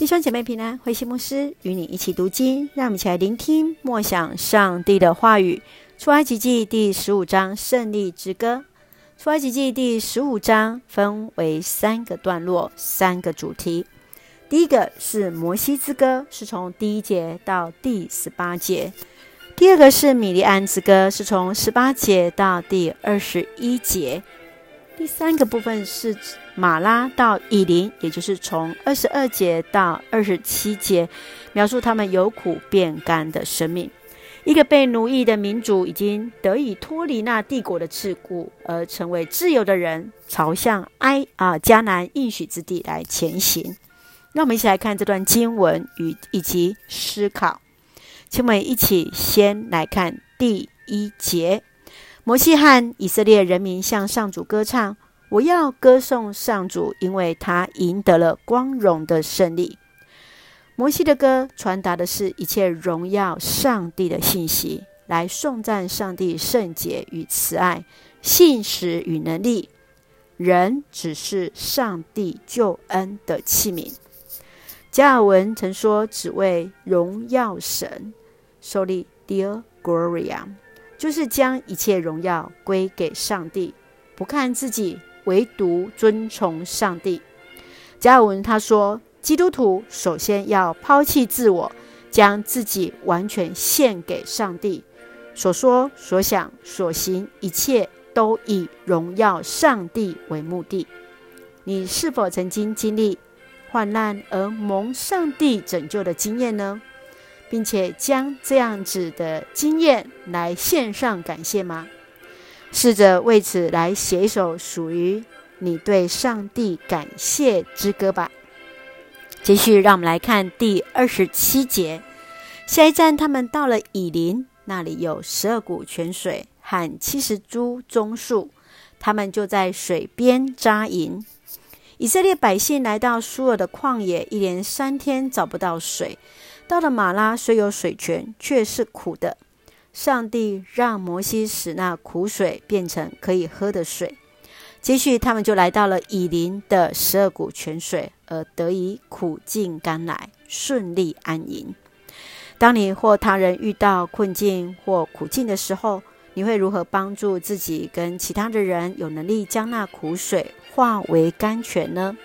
弟兄姐妹平安，慧馨牧师与你一起读经，让我们一起来聆听默想上帝的话语。出埃及记第十五章胜利之歌。出埃及记第十五章分为三个段落，三个主题。第一个是摩西之歌，是从第一节到第十八节；第二个是米利暗之歌，是从十八节到第二十一节；第三个部分是玛拉到以琳，也就是从二十二节到二十七节，描述他们由苦变甘的生命。一个被奴役的民族已经得以脱离那帝国的桎梏，而成为自由的人，朝向埃啊迦南应许之地来前行。让我们一起来看这段经文与以及思考。请我们一起先来看第一节：摩西和以色列人民向上主歌唱，我要歌颂上主，因为他赢得了光荣的胜利。摩西的歌传达的是一切荣耀上帝的信息，来颂赞上帝圣洁与慈爱、信实与能力。人只是上帝救恩的器皿。加尔文曾说：“只为荣耀神，受力 Deo Gloria，就是将一切荣耀归给上帝，不看自己，唯独尊崇上帝。”加尔文他说。基督徒首先要抛弃自我，将自己完全献给上帝。所说、所想、所行，一切都以荣耀上帝为目的。你是否曾经经历患难而蒙上帝拯救的经验呢？并且将这样子的经验来献上感谢吗？试着为此来写一首属于你对上帝感谢之歌吧。继续，让我们来看第二十七节。下一站，他们到了以琳，那里有十二股泉水和七十株棕树，他们就在水边扎营。以色列百姓来到苏尔的旷野，一连三天找不到水。到了马拉，虽有水泉，却是苦的。上帝让摩西使那苦水变成可以喝的水。接续，他们就来到了以琳的十二股泉水，而得以苦尽甘来，顺利安营。当你或他人遇到困境或苦境的时候，你会如何帮助自己跟其他的人有能力将那苦水化为甘泉呢？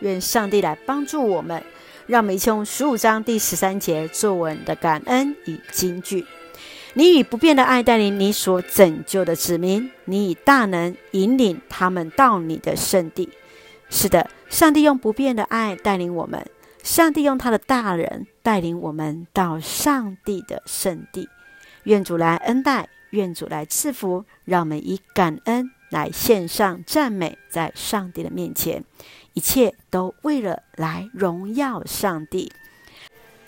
愿上帝来帮助我们，让我们一起用十五章第十三节作文的感恩与金句。你以不变的爱带领你所拯救的子民，你以大能引领他们到你的圣地。是的，上帝用不变的爱带领我们，上帝用他的大能带领我们到上帝的圣地。愿主来恩待，愿主来赐福，让我们以感恩来献上赞美，在上帝的面前，一切都为了来荣耀上帝。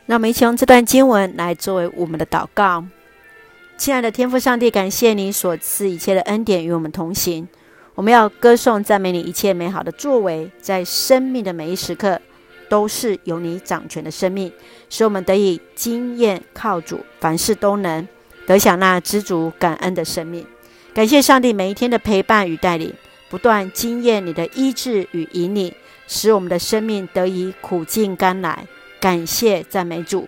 那我们一起用这段经文来作为我们的祷告。亲爱的天父上帝，感谢你所赐一切的恩典与我们同行。我们要歌颂赞美你一切美好的作为，在生命的每一时刻都是由你掌权的生命，使我们得以经验靠主，凡事都能得享那知足感恩的生命。感谢上帝每一天的陪伴与带领，不断经验你的医治与引领，使我们的生命得以苦尽甘来。感谢赞美主。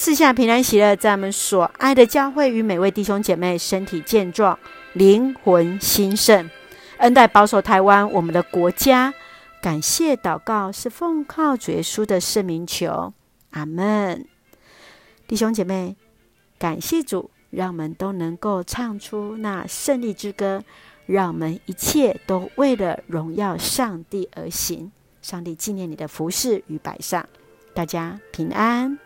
赐下平安喜乐，在我们所爱的教会与每位弟兄姐妹身体健壮，灵魂兴盛，恩待保守台湾我们的国家。感谢祷告是奉靠主耶稣的圣名求，阿门。弟兄姐妹，感谢主，让我们都能够唱出那胜利之歌，让我们一切都为了荣耀上帝而行。上帝纪念你的服事与摆上，大家平安。